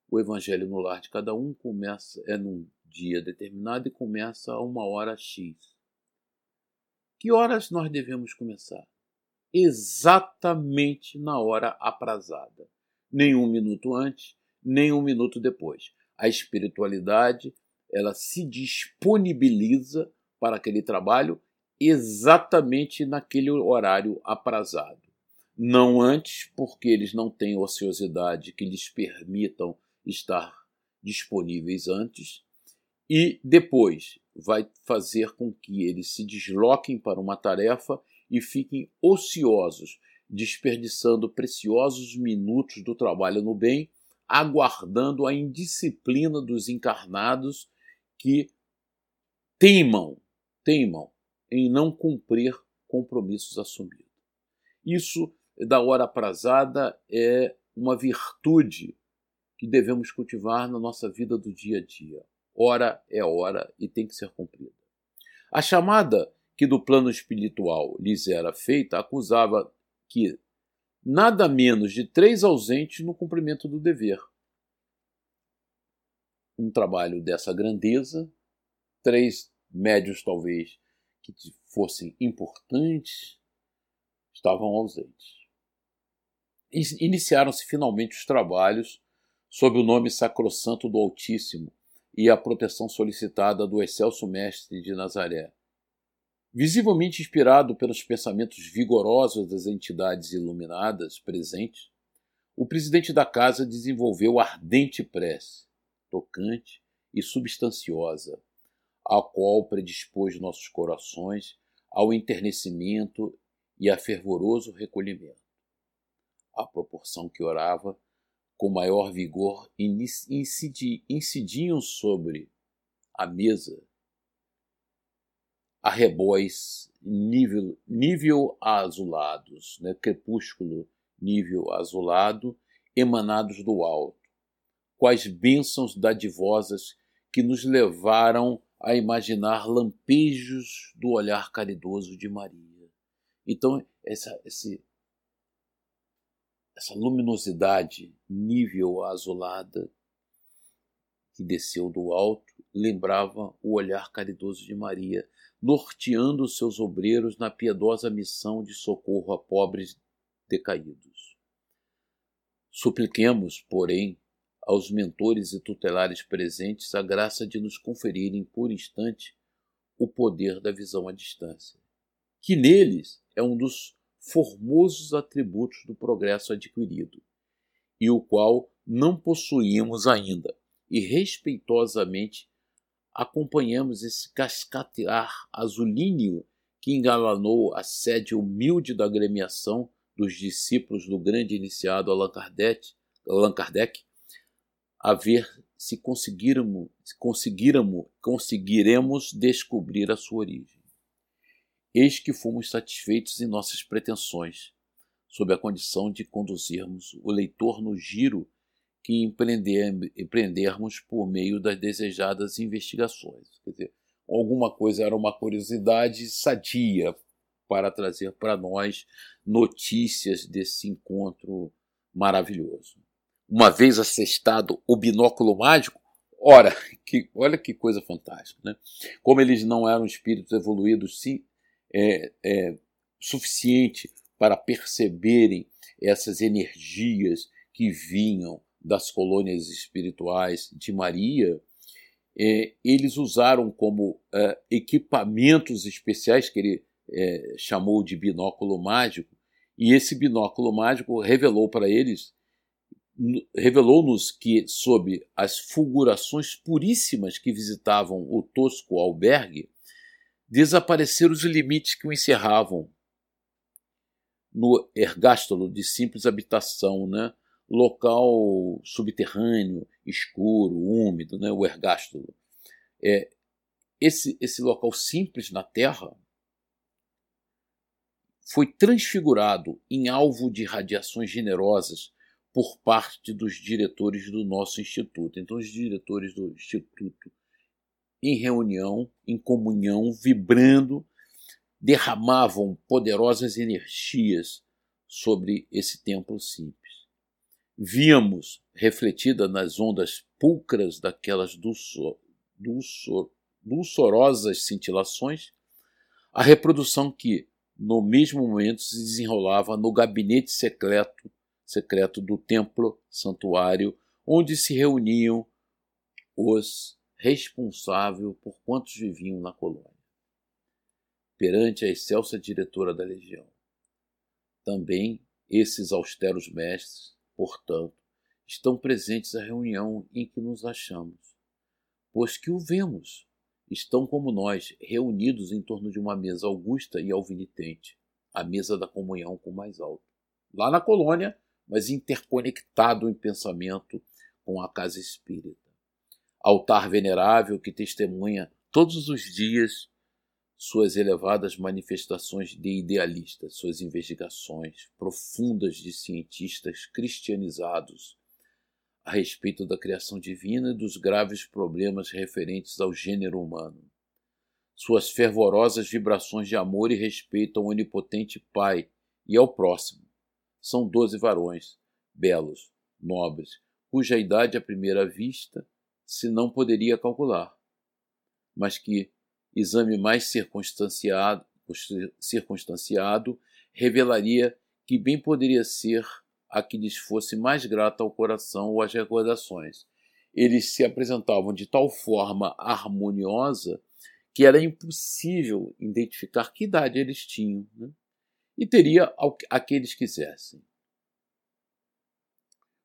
[SPEAKER 1] O evangelho no lar de cada um começa, é num dia determinado e começa a uma hora X. Que horas nós devemos começar? Exatamente na hora aprazada. Nem um minuto antes, nem um minuto depois. A espiritualidade ela se disponibiliza para aquele trabalho exatamente naquele horário aprazado. Não antes, porque eles não têm ociosidade que lhes permitam estar disponíveis antes, e depois vai fazer com que eles se desloquem para uma tarefa e fiquem ociosos, desperdiçando preciosos minutos do trabalho no bem, aguardando a indisciplina dos encarnados que teimam, teimam em não cumprir compromissos assumidos. Isso, da hora aprazada, é uma virtude que devemos cultivar na nossa vida do dia a dia hora é hora e tem que ser cumprida. A chamada que do plano espiritual lhes era feita acusava que nada menos de três ausentes no cumprimento do dever. Um trabalho dessa grandeza, três médios talvez que fossem importantes, estavam ausentes. Iniciaram-se finalmente os trabalhos sob o nome sacrossanto do Altíssimo, e a proteção solicitada do excelso mestre de Nazaré. Visivelmente inspirado pelos pensamentos vigorosos das entidades iluminadas presentes, o presidente da casa desenvolveu ardente prece, tocante e substanciosa, a qual predispôs nossos corações ao enternecimento e a fervoroso recolhimento. À proporção que orava, com maior vigor, incidi, incidiam sobre a mesa arrebóis nível, nível azulados, né? crepúsculo nível azulado, emanados do alto, quais bênçãos dadivosas que nos levaram a imaginar lampejos do olhar caridoso de Maria. Então, essa, esse, essa luminosidade nível azulada que desceu do alto lembrava o olhar caridoso de Maria, norteando seus obreiros na piedosa missão de socorro a pobres decaídos. Supliquemos, porém, aos mentores e tutelares presentes a graça de nos conferirem por instante o poder da visão à distância, que neles é um dos formosos atributos do progresso adquirido, e o qual não possuímos ainda, e respeitosamente acompanhamos esse cascatear azulíneo que engalanou a sede humilde da agremiação dos discípulos do grande iniciado Allan Kardec, Allan Kardec a ver se conseguirmos, conseguiremos descobrir a sua origem. Eis que fomos satisfeitos em nossas pretensões, sob a condição de conduzirmos o leitor no giro que empreender, empreendermos por meio das desejadas investigações. Quer dizer, alguma coisa era uma curiosidade sadia para trazer para nós notícias desse encontro maravilhoso uma vez assestado o binóculo mágico, ora, que, olha que coisa fantástica. Né? Como eles não eram espíritos evoluídos sim, é, é, suficiente para perceberem essas energias que vinham das colônias espirituais de Maria, é, eles usaram como é, equipamentos especiais que ele é, chamou de binóculo mágico, e esse binóculo mágico revelou para eles revelou-nos que, sob as fulgurações puríssimas que visitavam o tosco albergue, desapareceram os limites que o encerravam no ergástolo de simples habitação, né? local subterrâneo, escuro, úmido, né? o ergástolo. É, esse, esse local simples na Terra foi transfigurado em alvo de radiações generosas por parte dos diretores do nosso instituto. Então, os diretores do instituto, em reunião, em comunhão, vibrando, derramavam poderosas energias sobre esse templo simples. Víamos, refletida nas ondas pulcras daquelas dulçor, dulçor, dulçorosas cintilações, a reprodução que, no mesmo momento, se desenrolava no gabinete secreto secreto do templo santuário, onde se reuniam os responsáveis por quantos viviam na colônia. Perante a excelsa diretora da legião. Também esses austeros mestres, portanto, estão presentes à reunião em que nos achamos, pois que o vemos, estão como nós, reunidos em torno de uma mesa augusta e alvinitente, a mesa da comunhão com o mais alto. Lá na colônia, mas interconectado em pensamento com a casa espírita. Altar venerável que testemunha todos os dias suas elevadas manifestações de idealistas, suas investigações profundas de cientistas cristianizados a respeito da criação divina e dos graves problemas referentes ao gênero humano. Suas fervorosas vibrações de amor e respeito ao onipotente Pai e ao próximo são doze varões, belos, nobres, cuja idade à primeira vista se não poderia calcular, mas que exame mais circunstanciado, circunstanciado revelaria que bem poderia ser a que lhes fosse mais grata ao coração ou às recordações. Eles se apresentavam de tal forma harmoniosa que era impossível identificar que idade eles tinham. Né? e teria a que quisessem.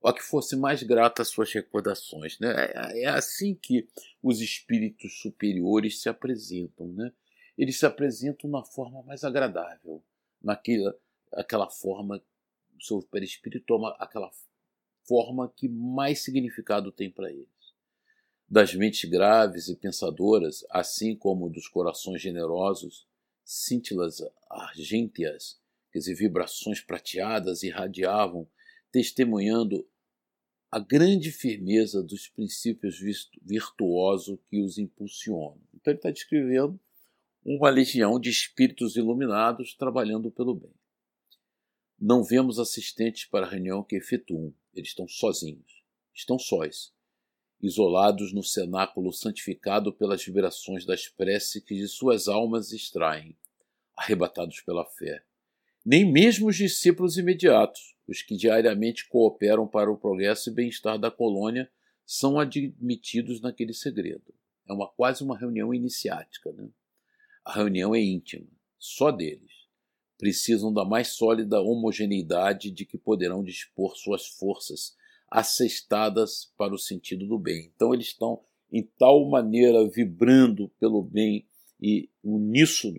[SPEAKER 1] Ou a que fosse mais grata às suas recordações. Né? É, é assim que os espíritos superiores se apresentam. Né? Eles se apresentam na forma mais agradável, naquela aquela forma, o seu perispírito toma aquela forma que mais significado tem para eles. Das mentes graves e pensadoras, assim como dos corações generosos, cíntilas argênteas, quer dizer, vibrações prateadas irradiavam, testemunhando a grande firmeza dos princípios virtuosos que os impulsionam. Então ele está descrevendo uma legião de espíritos iluminados trabalhando pelo bem. Não vemos assistentes para a reunião que efetuam, eles estão sozinhos, estão sós, isolados no cenáculo santificado pelas vibrações das preces que de suas almas extraem, arrebatados pela fé. Nem mesmo os discípulos imediatos, os que diariamente cooperam para o progresso e bem-estar da colônia, são admitidos naquele segredo. É uma quase uma reunião iniciática. Né? A reunião é íntima, só deles precisam da mais sólida homogeneidade de que poderão dispor suas forças, assestadas para o sentido do bem. Então eles estão em tal maneira vibrando pelo bem e uníssono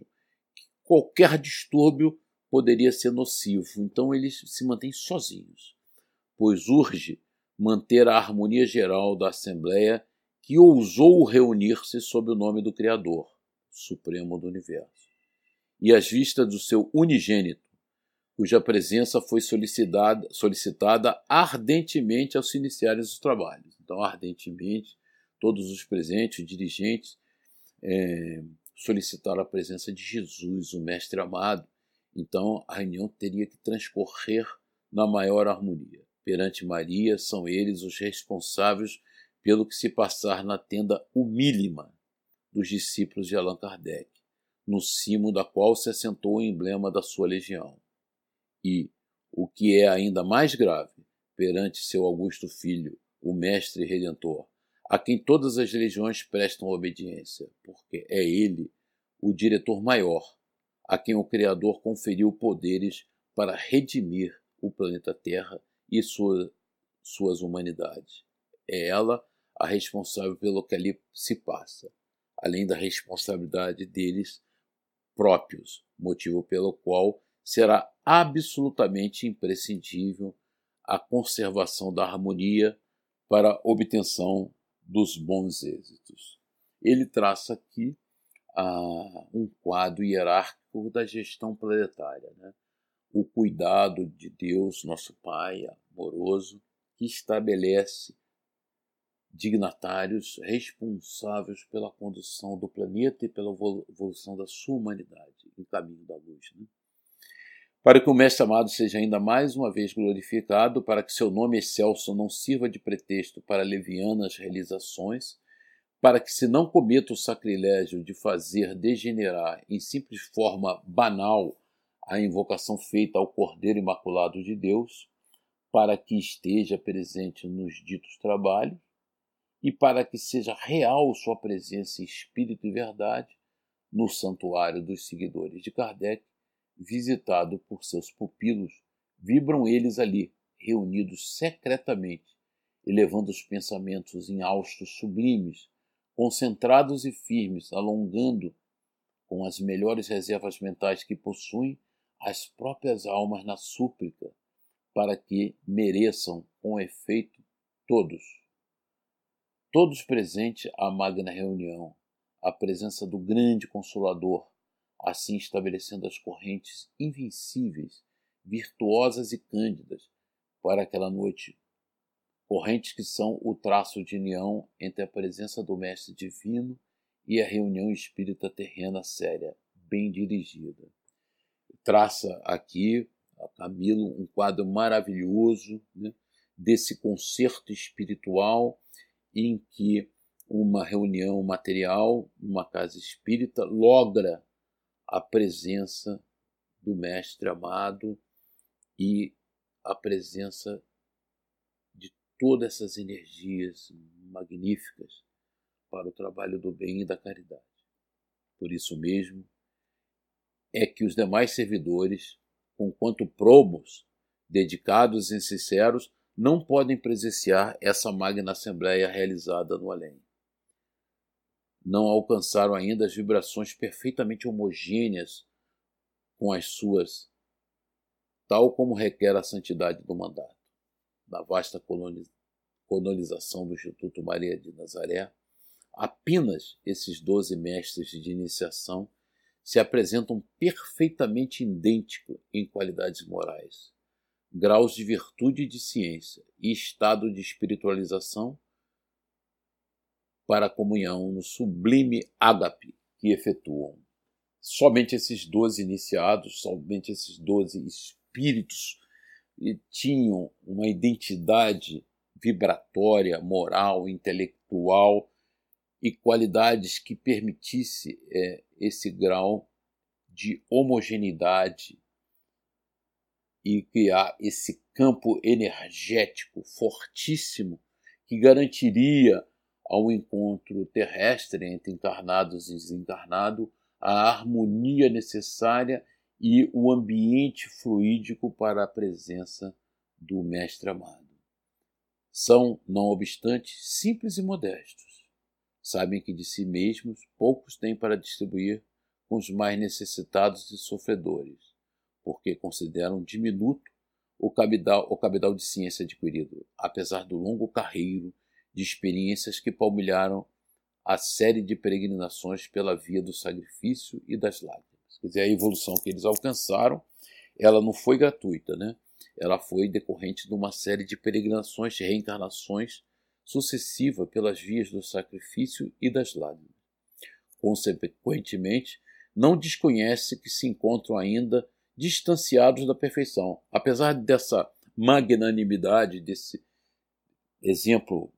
[SPEAKER 1] que qualquer distúrbio poderia ser nocivo. Então eles se mantêm sozinhos, pois urge manter a harmonia geral da Assembleia que ousou reunir-se sob o nome do Criador, Supremo do Universo e às vistas do seu unigênito, cuja presença foi solicitada, solicitada ardentemente ao se iniciarem os trabalhos. Então, ardentemente, todos os presentes, os dirigentes, é, solicitaram a presença de Jesus, o Mestre amado. Então, a reunião teria que transcorrer na maior harmonia. Perante Maria, são eles os responsáveis pelo que se passar na tenda humílima dos discípulos de Allan Kardec no cimo da qual se assentou o emblema da sua legião. E, o que é ainda mais grave, perante seu augusto filho, o Mestre Redentor, a quem todas as legiões prestam obediência, porque é ele o diretor maior, a quem o Criador conferiu poderes para redimir o planeta Terra e sua, suas humanidades. É ela a responsável pelo que ali se passa, além da responsabilidade deles próprios, motivo pelo qual será absolutamente imprescindível a conservação da harmonia para a obtenção dos bons êxitos. Ele traça aqui ah, um quadro hierárquico da gestão planetária, né? o cuidado de Deus, nosso Pai amoroso, que estabelece dignatários responsáveis pela condução do planeta e pela evolução da sua humanidade em caminho da luz. Né? Para que o Mestre amado seja ainda mais uma vez glorificado, para que seu nome excelso não sirva de pretexto para levianas realizações, para que se não cometa o sacrilégio de fazer degenerar em simples forma banal a invocação feita ao Cordeiro Imaculado de Deus, para que esteja presente nos ditos trabalhos, e para que seja real sua presença em espírito e verdade no santuário dos seguidores de Kardec, visitado por seus pupilos, vibram eles ali, reunidos secretamente, elevando os pensamentos em haustos sublimes, concentrados e firmes, alongando, com as melhores reservas mentais que possuem, as próprias almas na súplica, para que mereçam, com efeito, todos todos presentes à magna reunião, a presença do grande Consolador, assim estabelecendo as correntes invencíveis, virtuosas e cândidas para aquela noite. Correntes que são o traço de união entre a presença do Mestre Divino e a reunião espírita terrena séria, bem dirigida. Traça aqui, a Camilo, um quadro maravilhoso né, desse concerto espiritual em que uma reunião material numa casa espírita logra a presença do Mestre amado e a presença todas essas energias magníficas para o trabalho do bem e da caridade. Por isso mesmo é que os demais servidores, com quanto promos, dedicados e sinceros, não podem presenciar essa magna assembleia realizada no além. Não alcançaram ainda as vibrações perfeitamente homogêneas com as suas, tal como requer a santidade do mandato. Na vasta colonização do Instituto Maria de Nazaré, apenas esses doze mestres de iniciação se apresentam perfeitamente idênticos em qualidades morais, graus de virtude e de ciência e estado de espiritualização para a comunhão no sublime ágape que efetuam. Somente esses doze iniciados, somente esses doze espíritos tinham uma identidade vibratória, moral, intelectual e qualidades que permitisse é, esse grau de homogeneidade e criar esse campo energético fortíssimo que garantiria ao encontro terrestre entre encarnados e desencarnados a harmonia necessária e o ambiente fluídico para a presença do Mestre amado. São, não obstante, simples e modestos. Sabem que de si mesmos poucos têm para distribuir com os mais necessitados e sofredores, porque consideram diminuto o cabedal, o cabedal de ciência adquirido, apesar do longo carreiro de experiências que palmilharam a série de peregrinações pela via do sacrifício e das lágrimas. Quer dizer, a evolução que eles alcançaram, ela não foi gratuita, né? Ela foi decorrente de uma série de peregrinações, reencarnações sucessiva pelas vias do sacrifício e das lágrimas. Consequentemente, não desconhece que se encontram ainda distanciados da perfeição. Apesar dessa magnanimidade, desse exemplo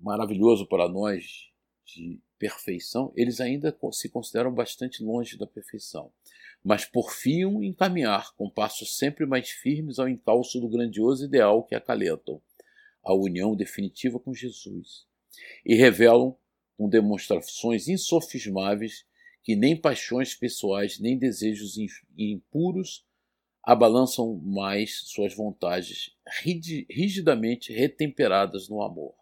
[SPEAKER 1] maravilhoso para nós de perfeição, eles ainda se consideram bastante longe da perfeição, mas porfiam em caminhar com passos sempre mais firmes ao encalço do grandioso ideal que acalentam, a união definitiva com Jesus, e revelam com demonstrações insofismáveis que nem paixões pessoais nem desejos impuros abalançam mais suas vontades rigidamente retemperadas no amor,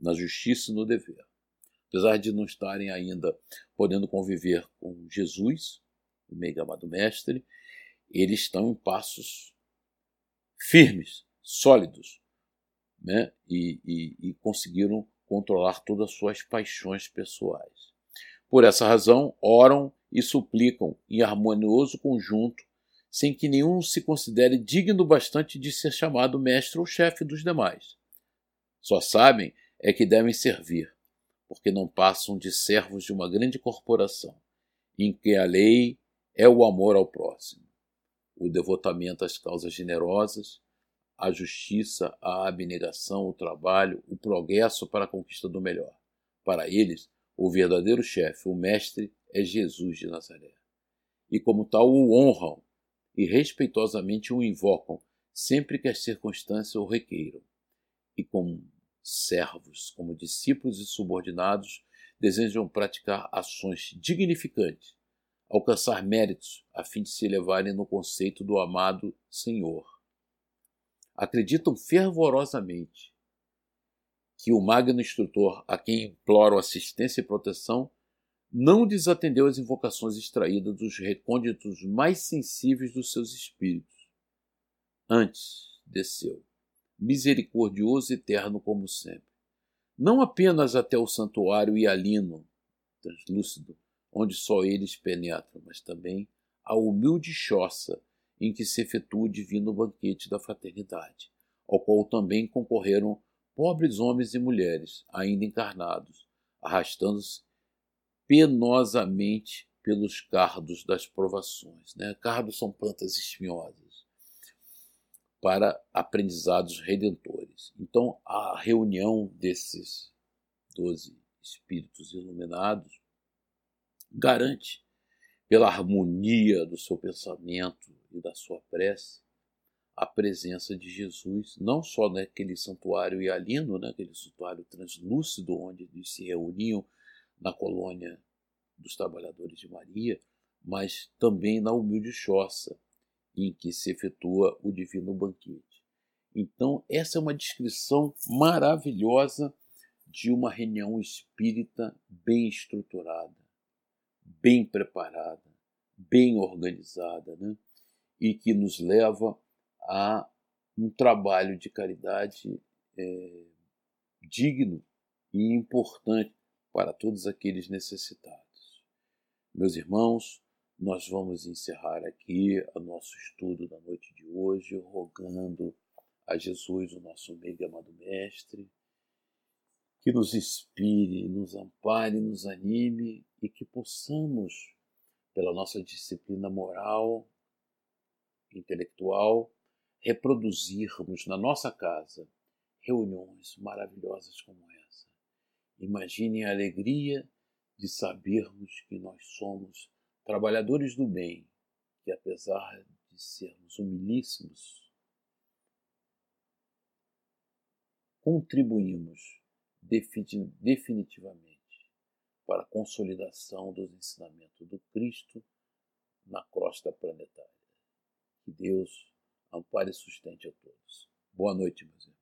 [SPEAKER 1] na justiça e no dever. Apesar de não estarem ainda podendo conviver com Jesus, o mega amado mestre, eles estão em passos firmes, sólidos, né? e, e, e conseguiram controlar todas as suas paixões pessoais. Por essa razão, oram e suplicam em harmonioso conjunto sem que nenhum se considere digno bastante de ser chamado mestre ou chefe dos demais. Só sabem é que devem servir, porque não passam de servos de uma grande corporação, em que a lei é o amor ao próximo, o devotamento às causas generosas, a justiça, a abnegação, o trabalho, o progresso para a conquista do melhor. Para eles, o verdadeiro chefe, o mestre, é Jesus de Nazaré. E como tal o honram e respeitosamente o invocam sempre que as circunstâncias o requeiram. E como servos, como discípulos e subordinados, desejam praticar ações dignificantes, alcançar méritos a fim de se elevarem no conceito do amado Senhor. Acreditam fervorosamente que o magno instrutor a quem imploram assistência e proteção não desatendeu as invocações extraídas dos recônditos mais sensíveis dos seus espíritos. Antes desceu, misericordioso e eterno como sempre, não apenas até o santuário hialino, translúcido, onde só eles penetram, mas também a humilde choça em que se efetua o divino banquete da fraternidade, ao qual também concorreram pobres homens e mulheres, ainda encarnados, arrastando-se penosamente pelos cardos das provações. Né? Cardos são plantas espinhosas para aprendizados redentores. Então, a reunião desses doze espíritos iluminados garante, pela harmonia do seu pensamento e da sua prece, a presença de Jesus, não só naquele santuário hialino, naquele santuário translúcido onde eles se reuniam na colônia dos trabalhadores de Maria, mas também na humilde choça em que se efetua o divino banquete. Então, essa é uma descrição maravilhosa de uma reunião espírita bem estruturada, bem preparada, bem organizada, né? e que nos leva a um trabalho de caridade é, digno e importante para todos aqueles necessitados. Meus irmãos, nós vamos encerrar aqui o nosso estudo da noite de hoje, rogando a Jesus, o nosso mega amado Mestre, que nos inspire, nos ampare, nos anime e que possamos, pela nossa disciplina moral, intelectual, reproduzirmos na nossa casa reuniões maravilhosas como essa. Imagine a alegria de sabermos que nós somos trabalhadores do bem, que apesar de sermos humilíssimos, contribuímos definitivamente para a consolidação dos ensinamentos do Cristo na crosta planetária. Que Deus ampare e sustente a todos. Boa noite, meus irmãos.